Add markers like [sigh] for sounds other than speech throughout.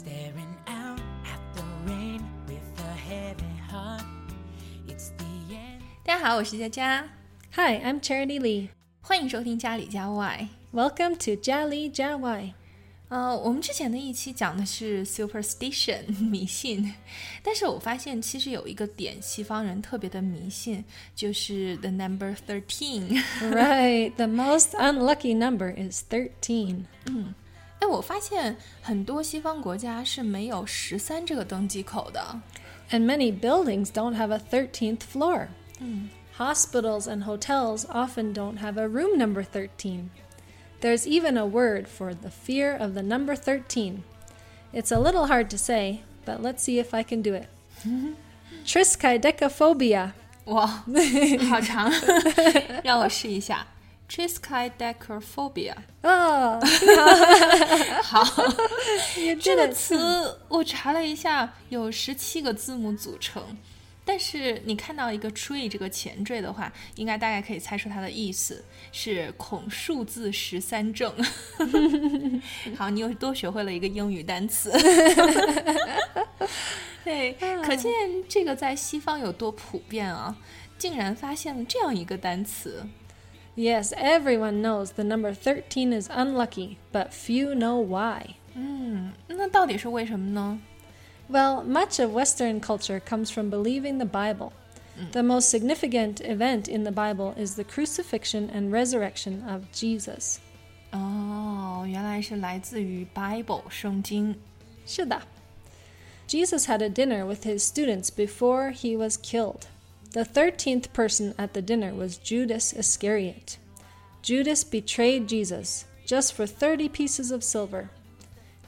Staring out at the rain with a heavy heart. It's the end. 大家好，我是佳佳， Hi, I'm Charity Lee. 欢迎收听家里家外。 Welcome to Jali Jawai. 呃，我们之前的一期讲的是 superstition [laughs] 迷信，但是我发现其实有一个点西方人特别的迷信，就是 the number thirteen。 right, the most unlucky number is 13. [laughs] 哎，我发现很多西方国家是没有十三这个登机口的。 And many buildings don't have a 13th floor. Hospitals and hotels often don't have a room number 13. There's even a word for the fear of the number 13. It's a little hard to say, but let's see if I can do it. [laughs] Triskaidekaphobia. 哇，好长，让我试一下 [laughs] triskaidekaphobia。Oh, 好，you 这 did 个词我查了一下，有十七个字母组成。但是你看到一个 tree 这个前缀的话，应该大概可以猜出它的意思是恐数字十三正。[laughs] 好，你又多学会了一个英语单词。[laughs] 对，可见这个在西方有多普遍啊！竟然发现了这样一个单词。Yes, everyone knows the number 13 is unlucky, but few know why. 嗯，那到底是为什么呢？ Well, much of Western culture comes from believing the Bible. The most significant event in the Bible is the crucifixion and resurrection of Jesus. 哦，原来是来自于 Bible 圣经。 Shida. Jesus had a dinner with his students before he was killed. The 13th person at the dinner was Judas Iscariot. Judas betrayed Jesus just for 30 pieces of silver.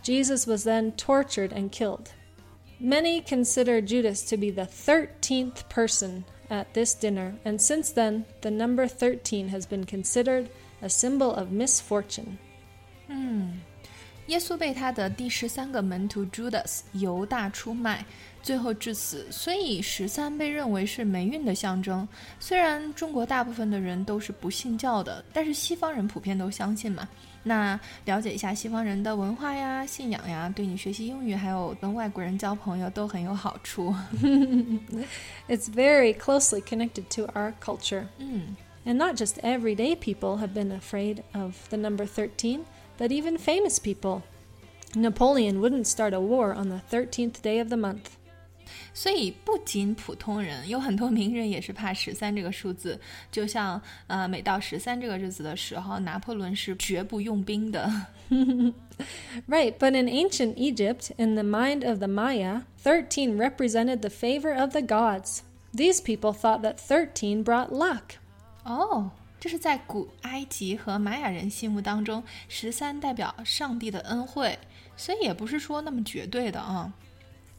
Jesus was then tortured and killed. Many consider Judas to be the 13th person at this dinner, and since then, the number 13 has been considered a symbol of misfortune. 耶稣被他的第十三个门徒 Judas 犹大出卖， 最后致死，所以十三被认为是霉运的象征。虽然中国大部分的人都是不信教的，但是西方人普遍都相信嘛。那了解一下西方人的文化呀、信仰呀，对你学习英语还有跟外国人交朋友都很有好处。 It's very closely connected to our culture. [laughs] 嗯， And not just everyday people have been afraid of the number 13, but even famous people. Napoleon wouldn't start a war on the 13th day of the month. 所以不仅普通人，有很多名人也是怕十三这个数字。就像呃，每到十三这个日子的时候，拿破仑是绝不用兵的。 Right, [laughs] but in ancient Egypt, in the mind of the Maya, 13 represented the favor of the gods. These people thought that 13 brought luck. 哦，这是在古埃及和玛雅人心目当中，十三代表上帝的恩惠，所以也不是说那么绝对的啊。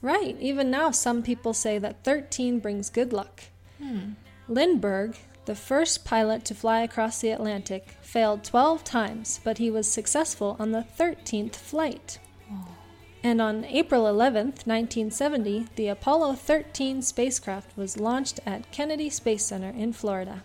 Right, even now some people say that 13 brings good luck. Hmm. Lindbergh, the first pilot to fly across the Atlantic, failed 12 times, but he was successful on the 13th flight. And on April 11th, 1970, the Apollo 13 spacecraft was launched at Kennedy Space Center in Florida.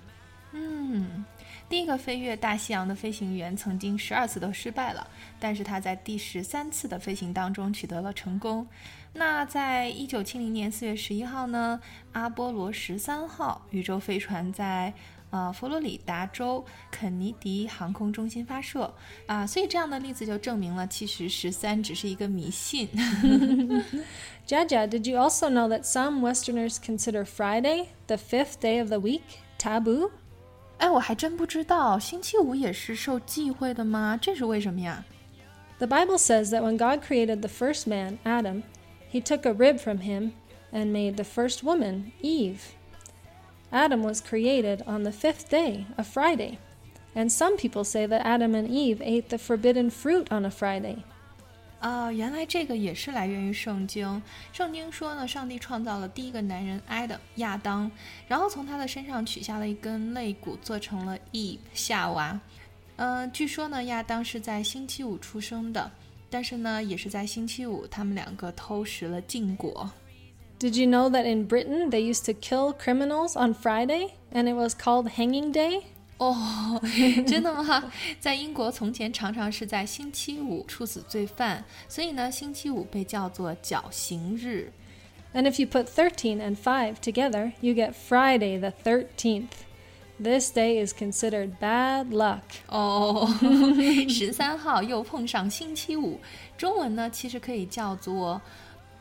Hmm. 第一个飞越大西洋的飞行员曾经十二次都失败了，但是他在第十三次的飞行当中取得了成功。那在一九七零年四月十一号呢，阿波罗十三号宇宙飞船在呃佛罗里达州肯尼迪航空中心发射啊，所以这样的例子就证明了，其实十三只是一个迷信。[laughs] Jaja, did you also know that some Westerners consider Friday, the fifth day of the week, taboo? 哎，我还真不知道，星期五也是受忌讳的吗？这是为什么呀？ The Bible says that when God created the first man, Adam, he took a rib from him and made the first woman, Eve. Adam was created on the fifth day, a Friday. And some people say that Adam and Eve ate the forbidden fruit on a Friday. 啊，原来这个也是来源于圣经。圣经说呢，上帝创造了第一个男人 Adam 亚当，然后从他的身上取下了一根肋骨，做成了伊夏娃。嗯、据说呢，亚当是在星期五出生的，但是呢，也是在星期五，他们两个偷食了禁果。Did you know that in Britain they used to kill criminals on Friday and it was called Hanging Day? 哦，真的吗？在英国，从前常常是在星期五处死罪犯，所以呢，星期五被叫做绞刑日。And if you put thirteen and five together, you get Friday the thirteenth. This day is considered bad luck. 哦，十三号又碰上星期五，中文呢其实可以叫做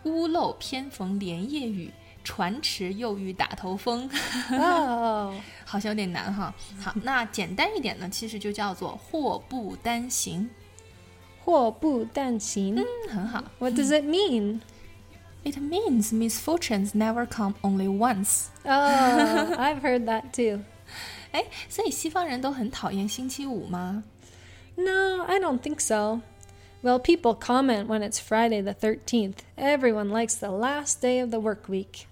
屋漏偏逢连夜雨，船迟又遇打头风， Oh, 好像有点难哈。好，那简单一点呢，其实就叫做祸不单行，祸不单行.嗯，很好。 What [laughs] does it mean? It means misfortunes never come only once。 Oh, I've heard that too. [laughs] 哎，所以西方人都很讨厌星期五吗？ No, I don't think so. Well, people comment when it's Friday the 13th. Everyone likes the last day of the work week.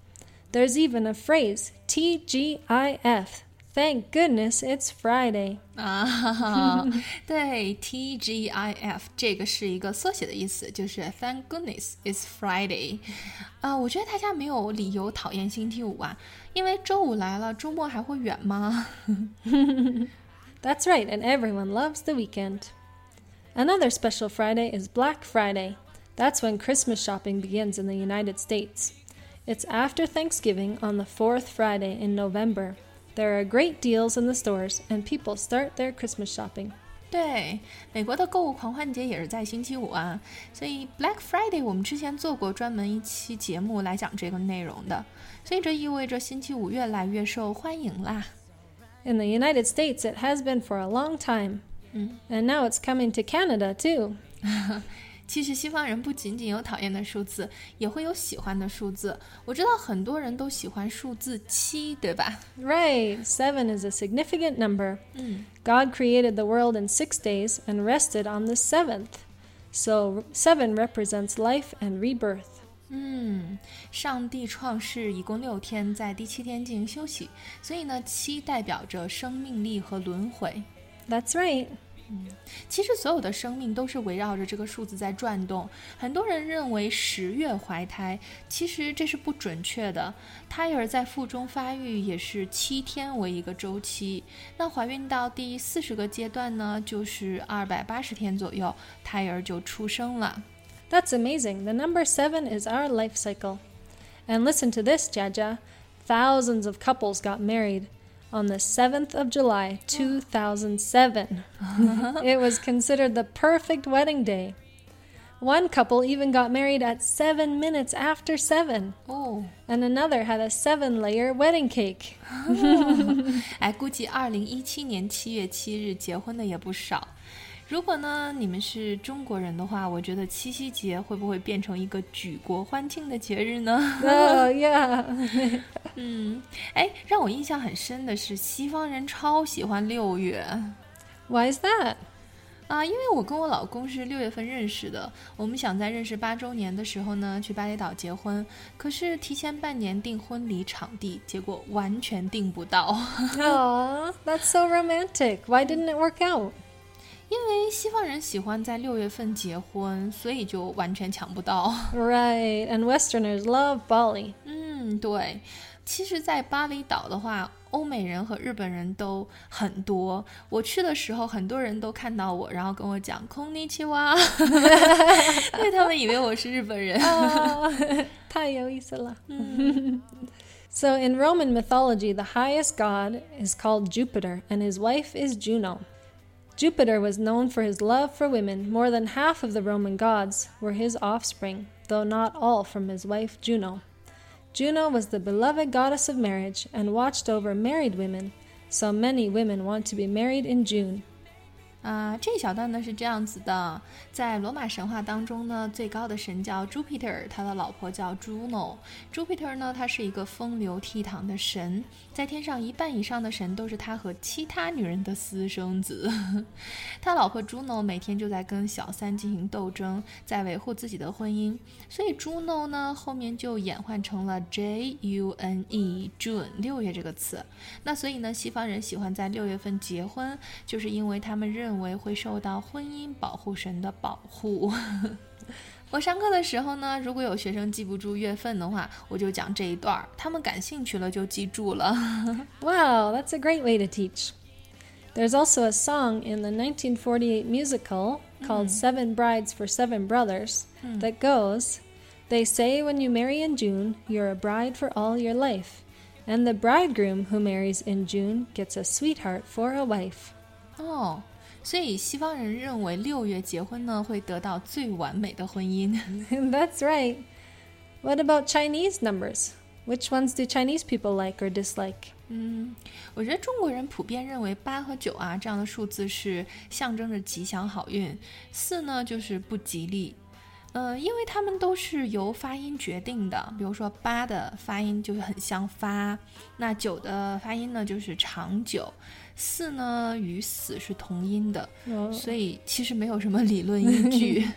There's even a phrase, TGIF. Thank goodness it's Friday. [laughs] [laughs] 啊，对，TGIF 这个是一个缩写的意思，就是 Thank goodness it's Friday。啊、我觉得大家没有理由讨厌星期五啊，因为周五来了，周末还会远吗？ That's right, [laughs] and everyone loves the weekend. Another special Friday is Black Friday. That's when Christmas shopping begins in the United States. It's after Thanksgiving on the fourth Friday in November. There are great deals in the stores, and people start their Christmas shopping. 对，美国的购物狂欢节也是在星期五啊，所以 Black Friday 我们之前做过专门一期节目来讲这个内容的，所以这意味着星期五越来越受欢迎啦。 In the United States, it has been for a long time. And now it's coming to Canada, too. [laughs] 其实西方人不仅仅有讨厌的数字，也会有喜欢的数字。我知道很多人都喜欢数字七，对吧？ Right, seven is a significant number. God created the world in six days and rested on the seventh. So, seven represents life and rebirth. 嗯，上帝创世一共六天，在第七天进行休息，所以呢，七代表着生命力和轮回。 That's right. 其实所有的生命都是围绕着这个数字在转动。很多人认为十月怀胎，其实这是不准确的。胎儿在腹中发育也是七天为一个周期，那怀孕到第四十个阶段呢，就是二百八十天左右，胎儿就出生了。 That's amazing. The number seven is our life cycle. And listen to this, Jaja. Thousands of couples got married on the 7th of July, 2007. it was considered the perfect wedding day. One couple even got married at seven minutes after seven, 哦， and another had a seven layer wedding cake. [laughs] 哎，估计二零一七年七月七日结婚的也不少。 如果呢你们是中国人的话，我觉得七夕节会不会变成一个举国欢庆的节日呢？oh, [laughs] yeah. [laughs] 嗯，哎，让我印象很深的是，西方人超喜欢六月 Why is that? 啊，因为我跟我老公是六月份认识的，我们想在认识八周年的时候呢去巴厘岛结婚，可是提前半年订婚礼场地，结果完全订不到，Aw, [laughs] that's so romantic. Why didn't it work out? 因为西方人喜欢在六月份结婚，所以就完全抢不到。 Right, and Westerners love Bali. 嗯，对。其实，在巴厘岛的话，欧美人和日本人都很多。我去的时候，很多人都看到我，然后跟我讲“空尼奇哇”，因为他们以为我是日本人。 Oh, 太有意思了. so, [laughs] [laughs] in [laughs] Roman mythology, the highest god is called Jupiter, and his wife is Juno. Jupiter was known for his love for women. More than half of the Roman gods were his offspring, though not all from his wife Juno. Juno was the beloved goddess of marriage and watched over married women, so many women want to be married in June. 啊，这一小段呢是这样子的，在罗马神话当中呢，最高的神叫 Jupiter，他的老婆叫 Juno。Jupiter 呢，他是一个风流倜傥的神，在天上一半以上的神都是他和其他女人的私生子。[laughs] 他老婆 Juno 每天就在跟小三进行斗争，在维护自己的婚姻，所以 Juno 呢后面就演换成了 J U N E June 六月这个词。那所以呢，西方人喜欢在六月份结婚，就是因为他们认为为会受到婚姻保护神的保护。我上课的时候呢，如果有学生记不住月份的话，我就讲这一段儿，他们感兴趣了就记住了。 Wow, that's a great way to teach. There's also a song in the 1948 musical called Seven Brides for Seven Brothers that goes, They say when you marry in June, you're a bride for all your life. And the bridegroom who marries in June gets a sweetheart for a wife. 哦， 所以西方人认为六月结婚呢会得到最完美的婚姻。That's right. What about Chinese numbers? Which ones do Chinese people like or dislike? 嗯，我觉得中国人普遍认为八和九啊这样的数字是象征着吉祥好运，四呢就是不吉利。呃，因为它们都是由发音决定的，比如说八的发音就是很像发，那九的发音呢就是长久，四呢与死是同音的， Oh, 所[laughs] 以其实没有什么理论依据。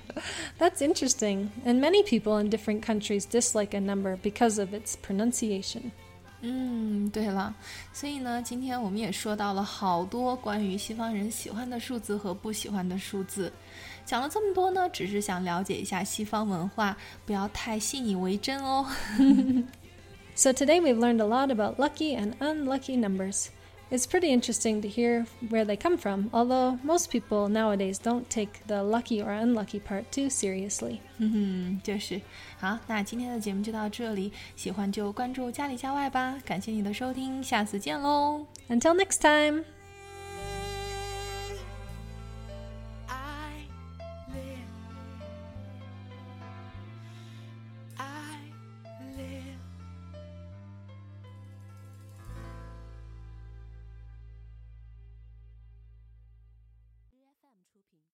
that's interesting. [laughs] And many people in different countries dislike a number because of its pronunciation. 嗯，对了，所以呢，今天我们也说到了好多关于西方人喜欢的数字和不喜欢的数字。讲了这么多呢，只是想了解一下西方文化，不要太信以为真哦。[laughs] So today we've learned a lot about lucky and unlucky numbers. It's pretty interesting to hear where they come from, although most people nowadays don't take the lucky or unlucky part too seriously. 嗯哼，就是好，那今天的节目就到这里，喜欢就关注家里家外吧。感谢你的收听，下次见喽。 Until next time!